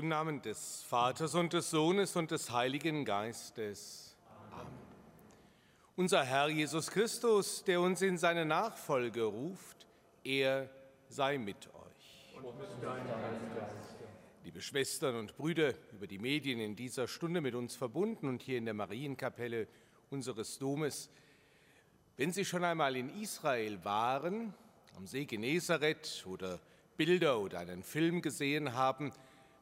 Im Namen des Vaters und des Sohnes und des Heiligen Geistes. Amen. Unser Herr Jesus Christus, der uns in seine Nachfolge ruft, er sei mit euch. Liebe Schwestern und Brüder, über die Medien in dieser Stunde mit uns verbunden und hier in der Marienkapelle unseres Domes, wenn Sie schon einmal in Israel waren, am See Genezareth oder Bilder oder einen Film gesehen haben,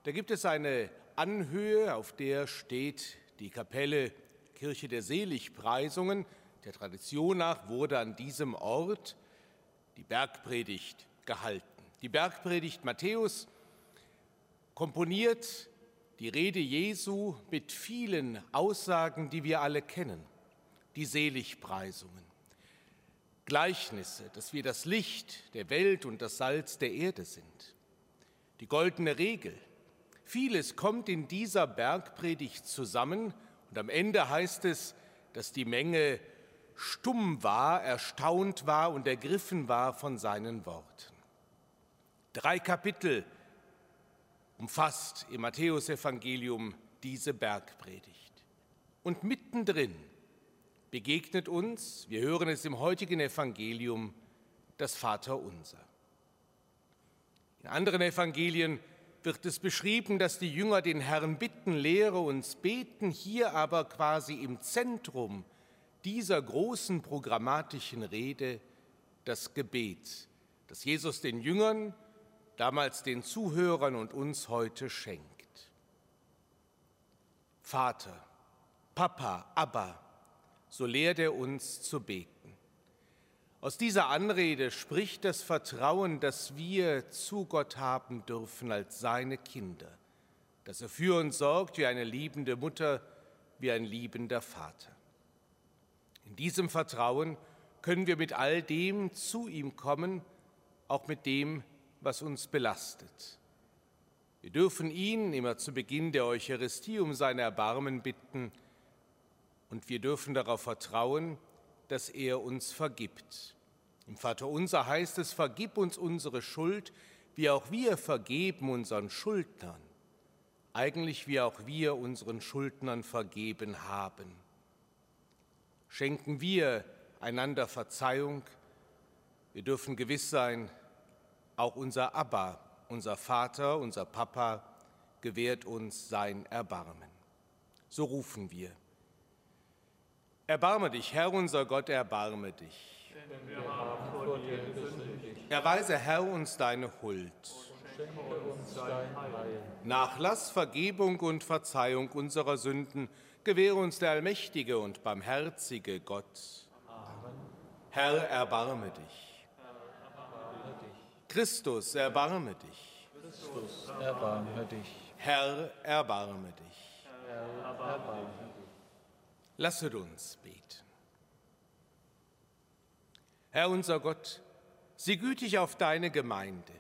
da gibt es eine Anhöhe, auf der steht die Kapelle Kirche der Seligpreisungen. Der Tradition nach wurde an diesem Ort die Bergpredigt gehalten. Die Bergpredigt Matthäus komponiert die Rede Jesu mit vielen Aussagen, die wir alle kennen, die Seligpreisungen. Gleichnisse, dass wir das Licht der Welt und das Salz der Erde sind. Die goldene Regel, Vieles kommt in dieser Bergpredigt zusammen und am Ende heißt es, dass die Menge stumm war, erstaunt war und ergriffen war von seinen Worten. Drei Kapitel umfasst im Matthäusevangelium diese Bergpredigt. Und mittendrin begegnet uns, wir hören es im heutigen Evangelium, das Vaterunser. In anderen Evangelien wird es beschrieben, dass die Jünger den Herrn bitten, lehre uns beten, hier aber quasi im Zentrum dieser großen programmatischen Rede das Gebet, das Jesus den Jüngern, damals den Zuhörern und uns heute schenkt. Vater, Papa, Abba, so lehrt er uns zu beten. Aus dieser Anrede spricht das Vertrauen, das wir zu Gott haben dürfen als seine Kinder, dass er für uns sorgt wie eine liebende Mutter, wie ein liebender Vater. In diesem Vertrauen können wir mit all dem zu ihm kommen, auch mit dem, was uns belastet. Wir dürfen ihn immer zu Beginn der Eucharistie um sein Erbarmen bitten und wir dürfen darauf vertrauen, dass er uns vergibt. Im Vater unser heißt es, vergib uns unsere Schuld, wie auch wir vergeben unseren Schuldnern. Eigentlich wie auch wir unseren Schuldnern vergeben haben. Schenken wir einander Verzeihung. Wir dürfen gewiss sein, auch unser Abba, unser Vater, unser Papa gewährt uns sein Erbarmen. So rufen wir. Erbarme dich, Herr unser Gott, erbarme dich. Denn wir haben vor dir gesündigt. Erweise, Herr, uns deine Huld. Uns dein Heil. Nachlass, Vergebung und Verzeihung unserer Sünden gewähre uns der allmächtige und barmherzige Gott. Amen. Herr, erbarme dich. Christus, erbarme dich. Christus, erbarme dich. Herr, erbarme dich. Herr, erbarme dich. Lasset uns beten. Herr unser Gott, sieh gütig auf deine Gemeinde,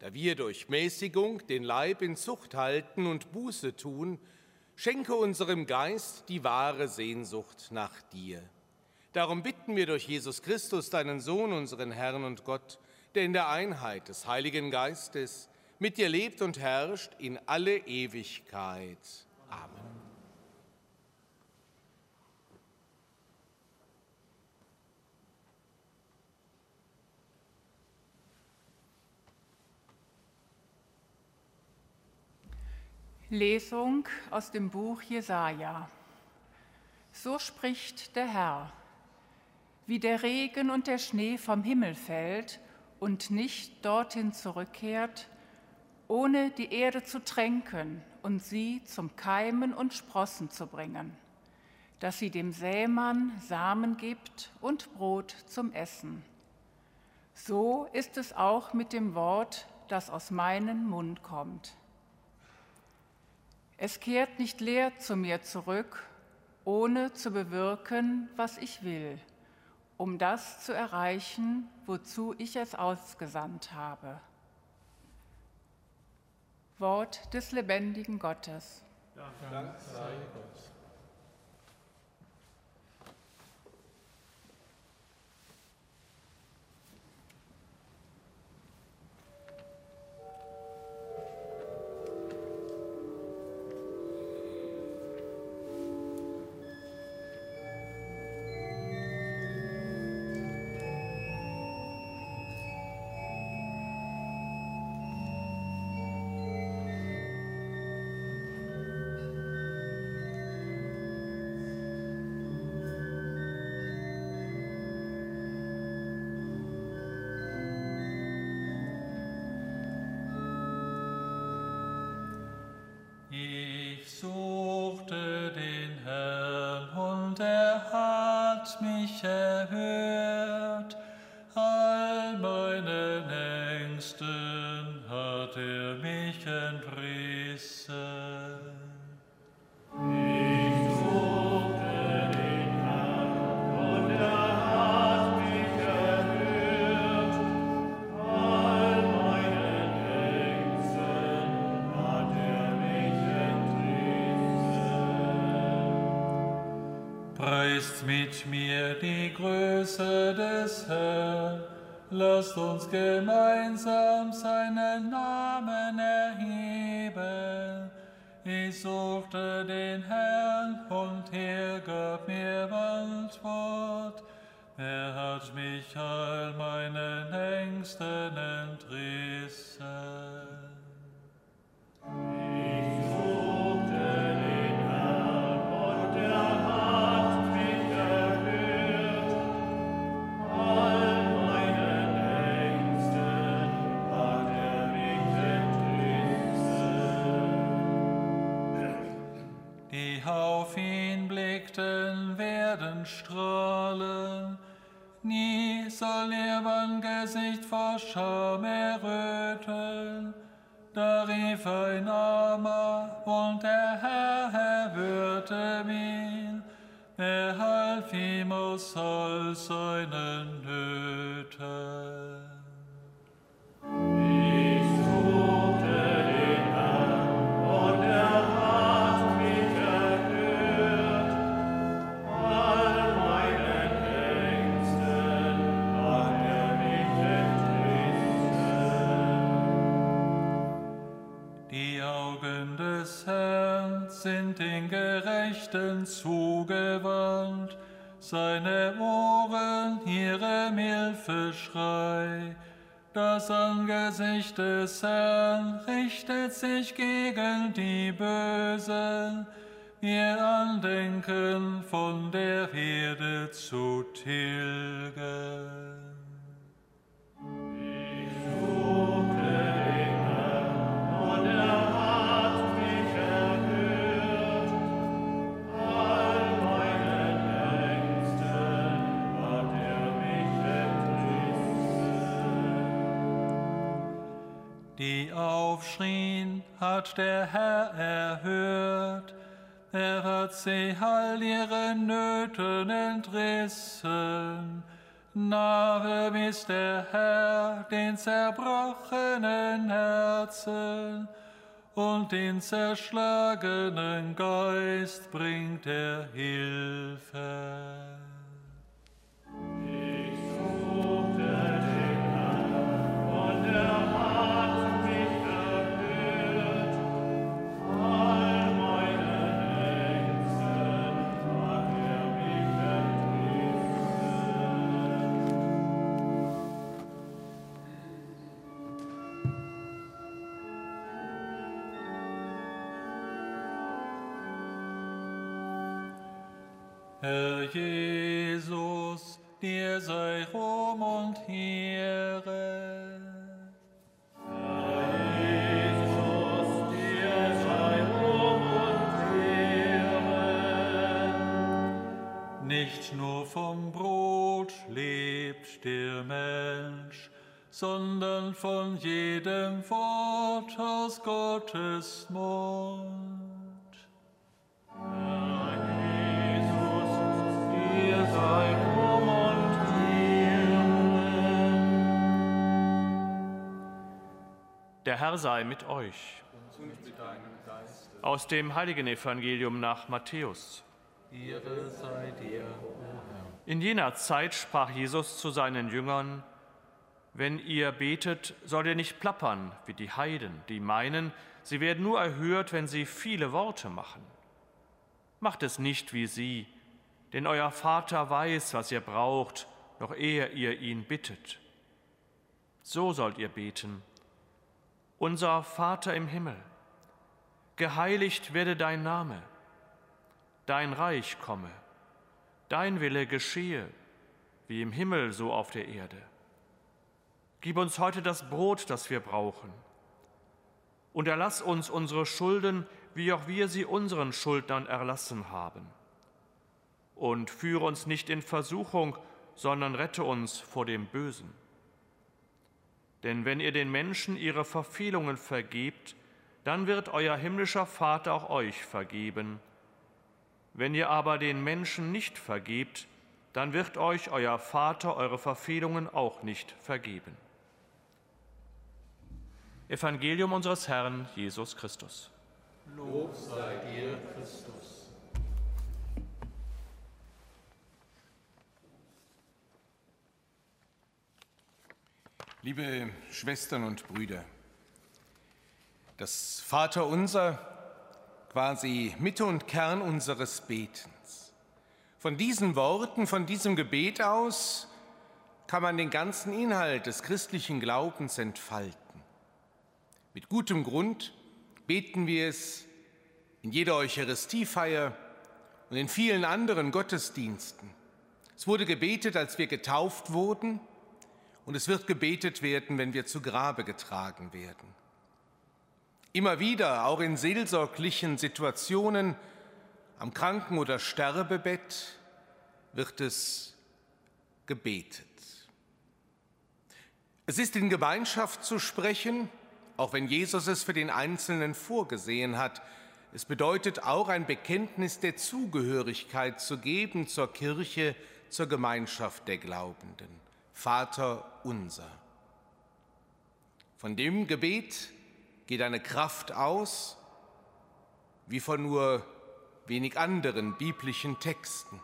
da wir durch Mäßigung den Leib in Zucht halten und Buße tun, schenke unserem Geist die wahre Sehnsucht nach dir. Darum bitten wir durch Jesus Christus, deinen Sohn, unseren Herrn und Gott, der in der Einheit des Heiligen Geistes mit dir lebt und herrscht in alle Ewigkeit. Amen. Lesung aus dem Buch Jesaja. So spricht der Herr: Wie der Regen und der Schnee vom Himmel fällt und nicht dorthin zurückkehrt, ohne die Erde zu tränken und sie zum Keimen und Sprossen zu bringen, dass sie dem Sämann Samen gibt und Brot zum Essen. So ist es auch mit dem Wort, das aus meinem Mund kommt. Es kehrt nicht leer zu mir zurück, ohne zu bewirken, was ich will, um das zu erreichen, wozu ich es ausgesandt habe. Wort des lebendigen Gottes. Dank sei Gott. Preist mit mir die Größe des Herrn, lasst uns gemeinsam seinen Armer und der Herr erhörte ihn. Er half ihm aus all seinen Gerechten zugewandt, seine Ohren ihrem Hilfeschrei. Das Angesicht des Herrn richtet sich gegen die Bösen, ihr Andenken von der Erde zu tilgen. Aufschrien, hat der Herr erhört. Er hat sie all ihren Nöten entrissen. Nahe ist der Herr den zerbrochenen Herzen und den zerschlagenen Geist bringt er Hilfe. Dir sei Ruhm und Ehre. Herr Jesus, dir sei Ruhm und Ehre. Nicht nur vom Brot lebt der Mensch, sondern von jedem Wort aus Gottes Mund. Der Herr sei mit euch. Aus dem heiligen Evangelium nach Matthäus. Ehre sei dir, In jener Zeit sprach Jesus zu seinen Jüngern, wenn ihr betet, sollt ihr nicht plappern wie die Heiden, die meinen, sie werden nur erhört, wenn sie viele Worte machen. Macht es nicht wie sie, denn euer Vater weiß, was ihr braucht, noch ehe ihr ihn bittet. So sollt ihr beten. Unser Vater im Himmel, geheiligt werde dein Name, dein Reich komme, dein Wille geschehe, wie im Himmel so auf der Erde. Gib uns heute das Brot, das wir brauchen. Und erlass uns unsere Schulden, wie auch wir sie unseren Schuldnern erlassen haben und führe uns nicht in Versuchung, sondern rette uns vor dem Bösen. Denn wenn ihr den Menschen ihre Verfehlungen vergebt, dann wird euer himmlischer Vater auch euch vergeben. Wenn ihr aber den Menschen nicht vergebt, dann wird euch euer Vater eure Verfehlungen auch nicht vergeben. Evangelium unseres Herrn Jesus Christus. Lob sei dir, Christus. Liebe Schwestern und Brüder, das Vaterunser quasi Mitte und Kern unseres Betens. Von diesen Worten, von diesem Gebet aus kann man den ganzen Inhalt des christlichen Glaubens entfalten. Mit gutem Grund beten wir es in jeder Eucharistiefeier und in vielen anderen Gottesdiensten. Es wurde gebetet, als wir getauft wurden, und es wird gebetet werden, wenn wir zu Grabe getragen werden. Immer wieder, auch in seelsorglichen Situationen, am Kranken- oder Sterbebett, wird es gebetet. Es ist in Gemeinschaft zu sprechen, auch wenn Jesus es für den Einzelnen vorgesehen hat. Es bedeutet auch ein Bekenntnis der Zugehörigkeit zu geben zur Kirche, zur Gemeinschaft der Glaubenden. Vater unser. Von dem Gebet geht eine Kraft aus, wie von nur wenig anderen biblischen Texten.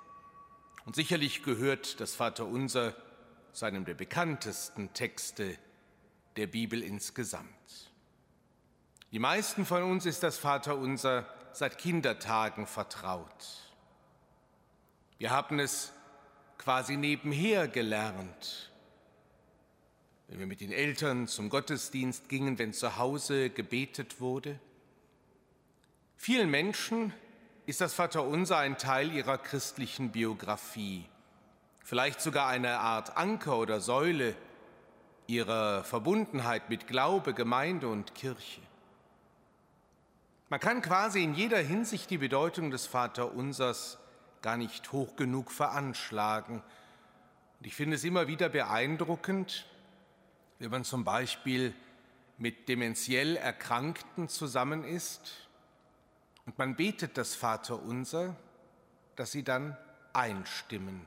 Und sicherlich gehört das Vaterunser zu einem der bekanntesten Texte der Bibel insgesamt. Die meisten von uns ist das Vaterunser seit Kindertagen vertraut. Wir haben es quasi nebenher gelernt. Wenn wir mit den Eltern zum Gottesdienst gingen, wenn zu Hause gebetet wurde. Vielen Menschen ist das Vaterunser ein Teil ihrer christlichen Biografie, vielleicht sogar eine Art Anker oder Säule ihrer Verbundenheit mit Glaube, Gemeinde und Kirche. Man kann quasi in jeder Hinsicht die Bedeutung des Vaterunsers gar nicht hoch genug veranschlagen. Und ich finde es immer wieder beeindruckend, wenn man zum Beispiel mit dementiell Erkrankten zusammen ist und man betet das Vaterunser, dass sie dann einstimmen,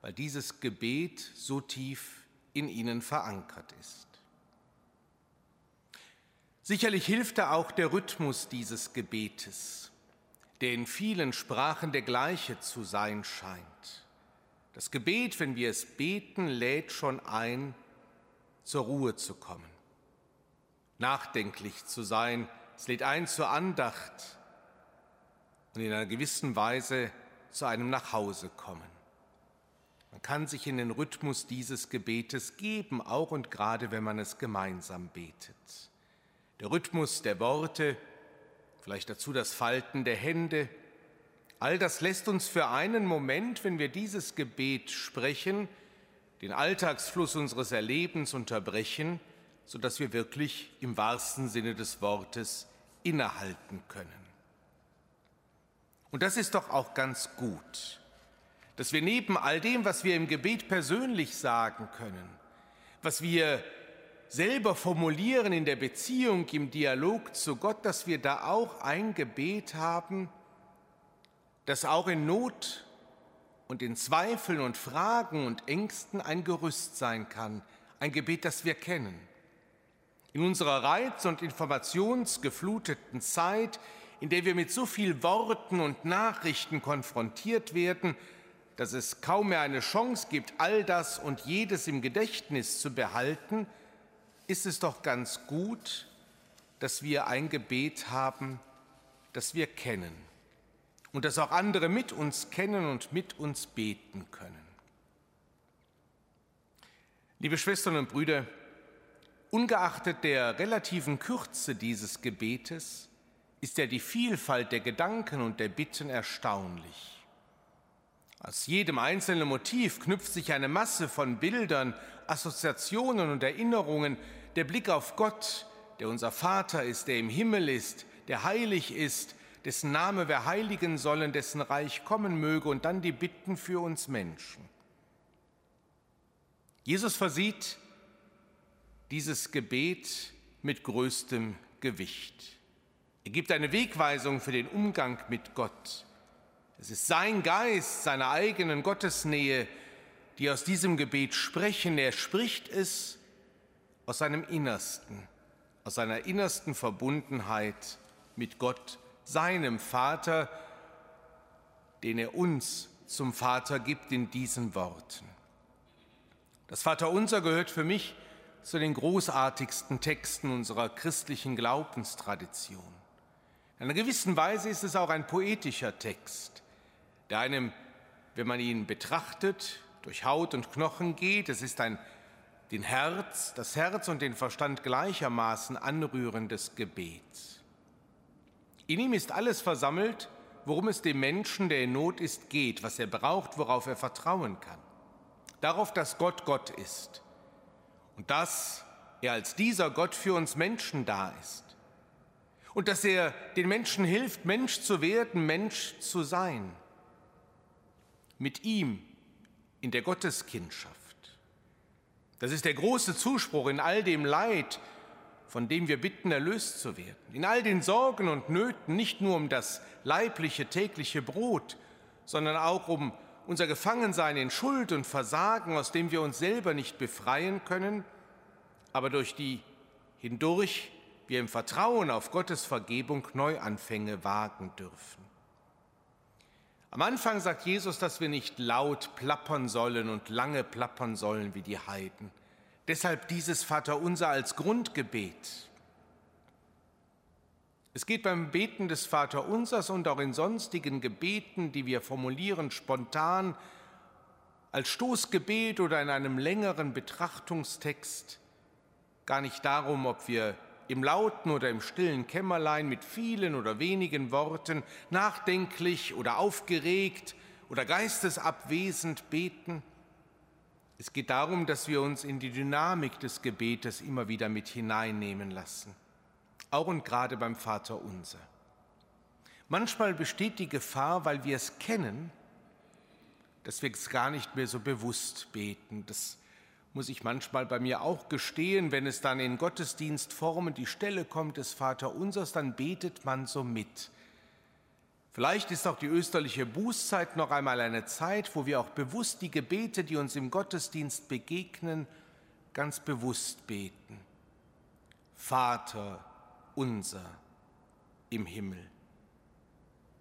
weil dieses Gebet so tief in ihnen verankert ist. Sicherlich hilft da auch der Rhythmus dieses Gebetes der in vielen Sprachen der gleiche zu sein scheint. Das Gebet, wenn wir es beten, lädt schon ein, zur Ruhe zu kommen, nachdenklich zu sein. Es lädt ein zur Andacht und in einer gewissen Weise zu einem Nachhause kommen. Man kann sich in den Rhythmus dieses Gebetes geben, auch und gerade wenn man es gemeinsam betet. Der Rhythmus der Worte, vielleicht dazu das Falten der Hände. All das lässt uns für einen Moment, wenn wir dieses Gebet sprechen, den Alltagsfluss unseres Erlebens unterbrechen, sodass wir wirklich im wahrsten Sinne des Wortes innehalten können. Und das ist doch auch ganz gut, dass wir neben all dem, was wir im Gebet persönlich sagen können, was wir selber formulieren in der Beziehung, im Dialog zu Gott, dass wir da auch ein Gebet haben, das auch in Not und in Zweifeln und Fragen und Ängsten ein Gerüst sein kann, ein Gebet, das wir kennen. In unserer reiz- und informationsgefluteten Zeit, in der wir mit so viel Worten und Nachrichten konfrontiert werden, dass es kaum mehr eine Chance gibt, all das und jedes im Gedächtnis zu behalten, ist es doch ganz gut, dass wir ein Gebet haben, das wir kennen und dass auch andere mit uns kennen und mit uns beten können. Liebe Schwestern und Brüder, ungeachtet der relativen Kürze dieses Gebetes ist ja die Vielfalt der Gedanken und der Bitten erstaunlich. Aus jedem einzelnen Motiv knüpft sich eine Masse von Bildern, Assoziationen und Erinnerungen, der Blick auf Gott, der unser Vater ist, der im Himmel ist, der heilig ist, dessen Name wir heiligen sollen, dessen Reich kommen möge und dann die Bitten für uns Menschen. Jesus versieht dieses Gebet mit größtem Gewicht. Er gibt eine Wegweisung für den Umgang mit Gott. Es ist sein Geist, seiner eigenen Gottesnähe, die aus diesem Gebet sprechen. Er spricht es aus seinem Innersten, aus seiner innersten Verbundenheit mit Gott, seinem Vater, den er uns zum Vater gibt in diesen Worten. Das Vaterunser gehört für mich zu den großartigsten Texten unserer christlichen Glaubenstradition. In einer gewissen Weise ist es auch ein poetischer Text, der einem, wenn man ihn betrachtet, durch Haut und Knochen geht. Es ist ein den Herz, das Herz und den Verstand gleichermaßen anrührendes Gebet. In ihm ist alles versammelt, worum es dem Menschen, der in Not ist, geht, was er braucht, worauf er vertrauen kann. Darauf, dass Gott Gott ist und dass er als dieser Gott für uns Menschen da ist und dass er den Menschen hilft, Mensch zu werden, Mensch zu sein. Mit ihm in der Gotteskindschaft. Das ist der große Zuspruch in all dem Leid, von dem wir bitten, erlöst zu werden. In all den Sorgen und Nöten, nicht nur um das leibliche tägliche Brot, sondern auch um unser Gefangensein in Schuld und Versagen, aus dem wir uns selber nicht befreien können, aber durch die hindurch wir im Vertrauen auf Gottes Vergebung Neuanfänge wagen dürfen. Am Anfang sagt Jesus, dass wir nicht laut plappern sollen und lange plappern sollen wie die Heiden. Deshalb dieses Vaterunser als Grundgebet. Es geht beim Beten des Vaterunsers und auch in sonstigen Gebeten, die wir formulieren, spontan, als Stoßgebet oder in einem längeren Betrachtungstext, gar nicht darum, ob wir im lauten oder im stillen Kämmerlein mit vielen oder wenigen Worten, nachdenklich oder aufgeregt oder geistesabwesend beten. Es geht darum, dass wir uns in die Dynamik des Gebetes immer wieder mit hineinnehmen lassen, auch und gerade beim Vater unser. Manchmal besteht die Gefahr, weil wir es kennen, dass wir es gar nicht mehr so bewusst beten. Das muss ich manchmal bei mir auch gestehen, wenn es dann in Gottesdienstformen die Stelle kommt des Vaterunsers, dann betet man so mit. Vielleicht ist auch die österliche Bußzeit noch einmal eine Zeit, wo wir auch bewusst die Gebete, die uns im Gottesdienst begegnen, ganz bewusst beten. Vater unser im Himmel,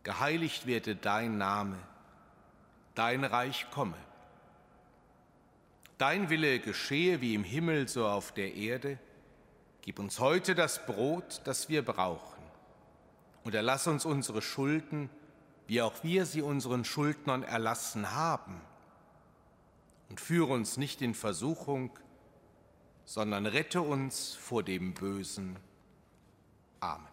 geheiligt werde dein Name, dein Reich komme Dein Wille geschehe wie im Himmel, so auf der Erde. Gib uns heute das Brot, das wir brauchen. Und erlass uns unsere Schulden, wie auch wir sie unseren Schuldnern erlassen haben. Und führe uns nicht in Versuchung, sondern rette uns vor dem Bösen. Amen.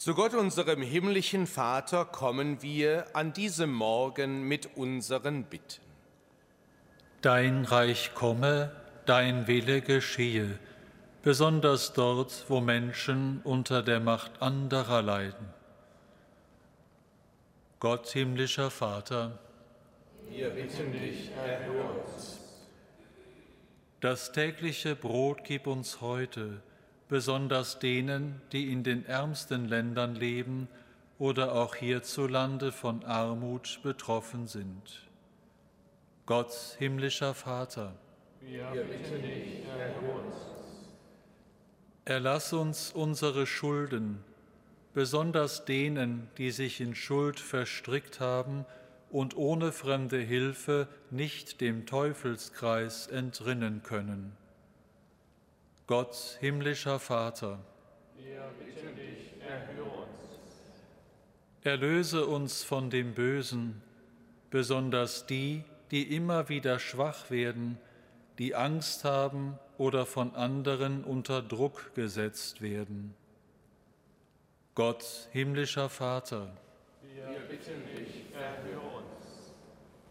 Zu Gott, unserem himmlischen Vater, kommen wir an diesem Morgen mit unseren Bitten. Dein Reich komme, dein Wille geschehe, besonders dort, wo Menschen unter der Macht anderer leiden. Gott, himmlischer Vater, wir bitten dich, erhöre uns. Das tägliche Brot gib uns heute besonders denen, die in den ärmsten Ländern leben oder auch hierzulande von Armut betroffen sind. Gott, himmlischer Vater, wir bitten dich, uns. Erlass uns unsere Schulden, besonders denen, die sich in Schuld verstrickt haben und ohne fremde Hilfe nicht dem Teufelskreis entrinnen können. Gott, himmlischer Vater, wir bitten dich, erhöre uns. Erlöse uns von dem Bösen, besonders die, die immer wieder schwach werden, die Angst haben oder von anderen unter Druck gesetzt werden. Gott, himmlischer Vater, wir bitten dich, erhöre uns.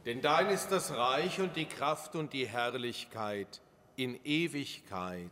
Denn dein ist das Reich und die Kraft und die Herrlichkeit in Ewigkeit.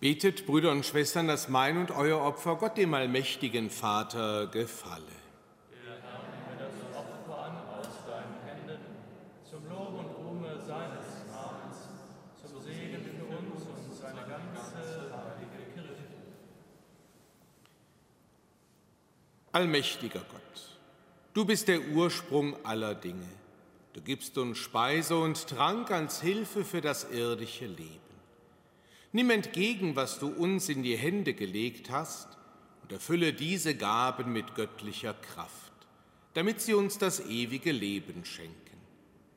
Betet, Brüder und Schwestern, dass mein und euer Opfer Gott, dem allmächtigen Vater, gefalle. Der Herr nehme das Opfer an aus deinen Händen, zum Lob und Ruhme seines Namens, zum Segen für uns und seine ganze heilige Kirche. Allmächtiger Gott, du bist der Ursprung aller Dinge. Du gibst uns Speise und Trank als Hilfe für das irdische Leben. Nimm entgegen, was du uns in die Hände gelegt hast, und erfülle diese Gaben mit göttlicher Kraft, damit sie uns das ewige Leben schenken.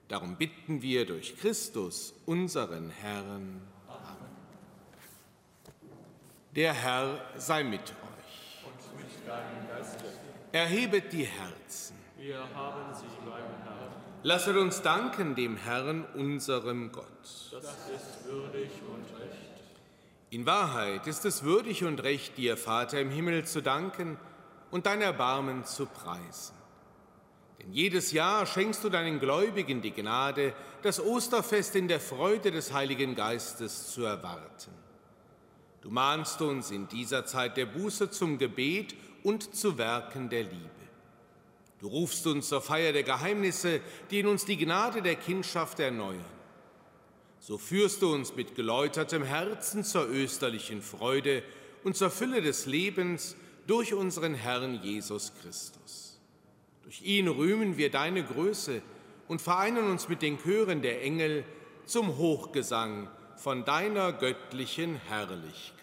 Darum bitten wir durch Christus, unseren Herrn. Amen. Der Herr sei mit euch. Und mit deinem Geiste. Erhebet die Herzen. Wir haben sie beim Herrn. Lasset uns danken dem Herrn, unserem Gott. Das ist würdig und. In Wahrheit ist es würdig und recht, dir, Vater im Himmel, zu danken und dein Erbarmen zu preisen. Denn jedes Jahr schenkst du deinen Gläubigen die Gnade, das Osterfest in der Freude des Heiligen Geistes zu erwarten. Du mahnst uns in dieser Zeit der Buße zum Gebet und zu Werken der Liebe. Du rufst uns zur Feier der Geheimnisse, die in uns die Gnade der Kindschaft erneuern so führst du uns mit geläutertem Herzen zur österlichen Freude und zur Fülle des Lebens durch unseren Herrn Jesus Christus. Durch ihn rühmen wir deine Größe und vereinen uns mit den Chören der Engel zum Hochgesang von deiner göttlichen Herrlichkeit.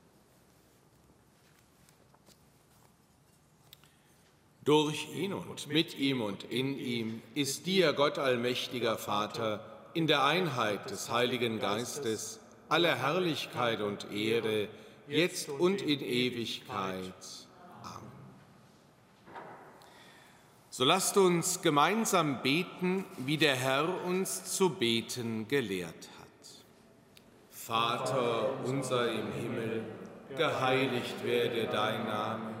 Durch ihn und mit ihm und in ihm ist dir, Gott allmächtiger Vater, in der Einheit des Heiligen Geistes alle Herrlichkeit und Ehre, jetzt und in Ewigkeit. Amen. So lasst uns gemeinsam beten, wie der Herr uns zu beten gelehrt hat. Vater unser im Himmel, geheiligt werde dein Name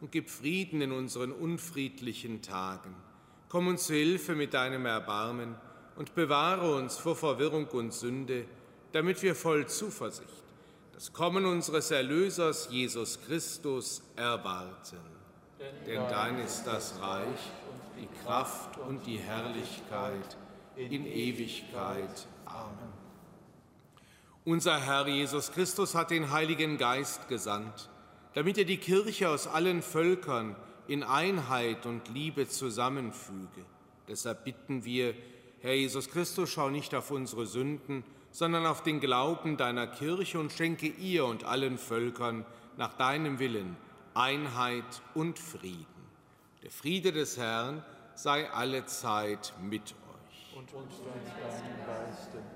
und gib Frieden in unseren unfriedlichen Tagen. Komm uns zu Hilfe mit deinem Erbarmen und bewahre uns vor Verwirrung und Sünde, damit wir voll Zuversicht das Kommen unseres Erlösers Jesus Christus erwarten. Denn dein ist das Reich, die Kraft und die Herrlichkeit in Ewigkeit. Amen. Unser Herr Jesus Christus hat den Heiligen Geist gesandt damit er die Kirche aus allen Völkern in Einheit und Liebe zusammenfüge. Deshalb bitten wir, Herr Jesus Christus, schau nicht auf unsere Sünden, sondern auf den Glauben deiner Kirche und schenke ihr und allen Völkern nach deinem Willen Einheit und Frieden. Der Friede des Herrn sei alle Zeit mit euch. Und uns deinem Geiste.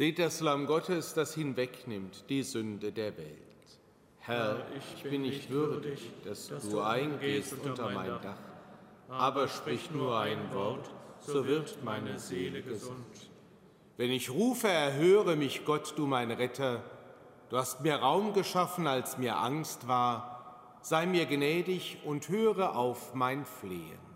Seht das Lamm Gottes, das hinwegnimmt die Sünde der Welt. Herr, ich bin nicht würdig, dass du eingehst unter mein Dach, aber sprich nur ein Wort, so wird meine Seele gesund. Wenn ich rufe, erhöre mich Gott, du mein Retter. Du hast mir Raum geschaffen, als mir Angst war. Sei mir gnädig und höre auf mein Flehen.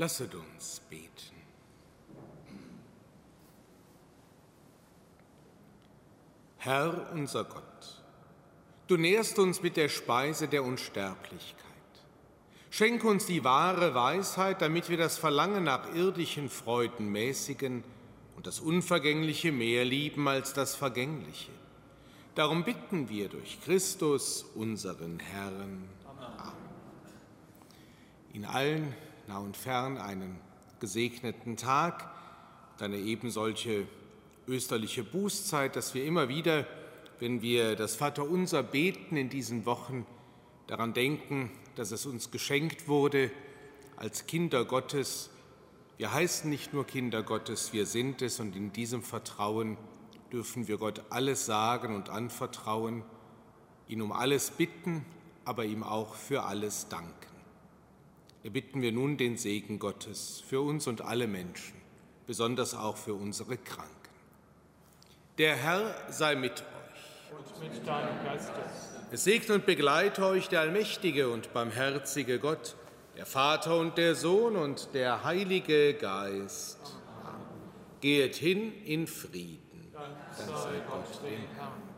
Lasset uns beten. Herr unser Gott, du nährst uns mit der Speise der Unsterblichkeit. Schenk uns die wahre Weisheit, damit wir das Verlangen nach irdischen Freuden mäßigen und das Unvergängliche mehr lieben als das Vergängliche. Darum bitten wir durch Christus, unseren Herrn. Amen. In allen nah und fern einen gesegneten Tag eine ebensolche österliche Bußzeit, dass wir immer wieder, wenn wir das Vaterunser beten in diesen Wochen, daran denken, dass es uns geschenkt wurde als Kinder Gottes. Wir heißen nicht nur Kinder Gottes, wir sind es und in diesem Vertrauen dürfen wir Gott alles sagen und anvertrauen, ihn um alles bitten, aber ihm auch für alles danken erbitten wir nun den Segen Gottes für uns und alle Menschen, besonders auch für unsere Kranken. Der Herr sei mit euch. Und mit deinem Geiste. Es segne und begleite euch der allmächtige und barmherzige Gott, der Vater und der Sohn und der Heilige Geist. Amen. Gehet hin in Frieden. Dank sei Gott dem Herrn.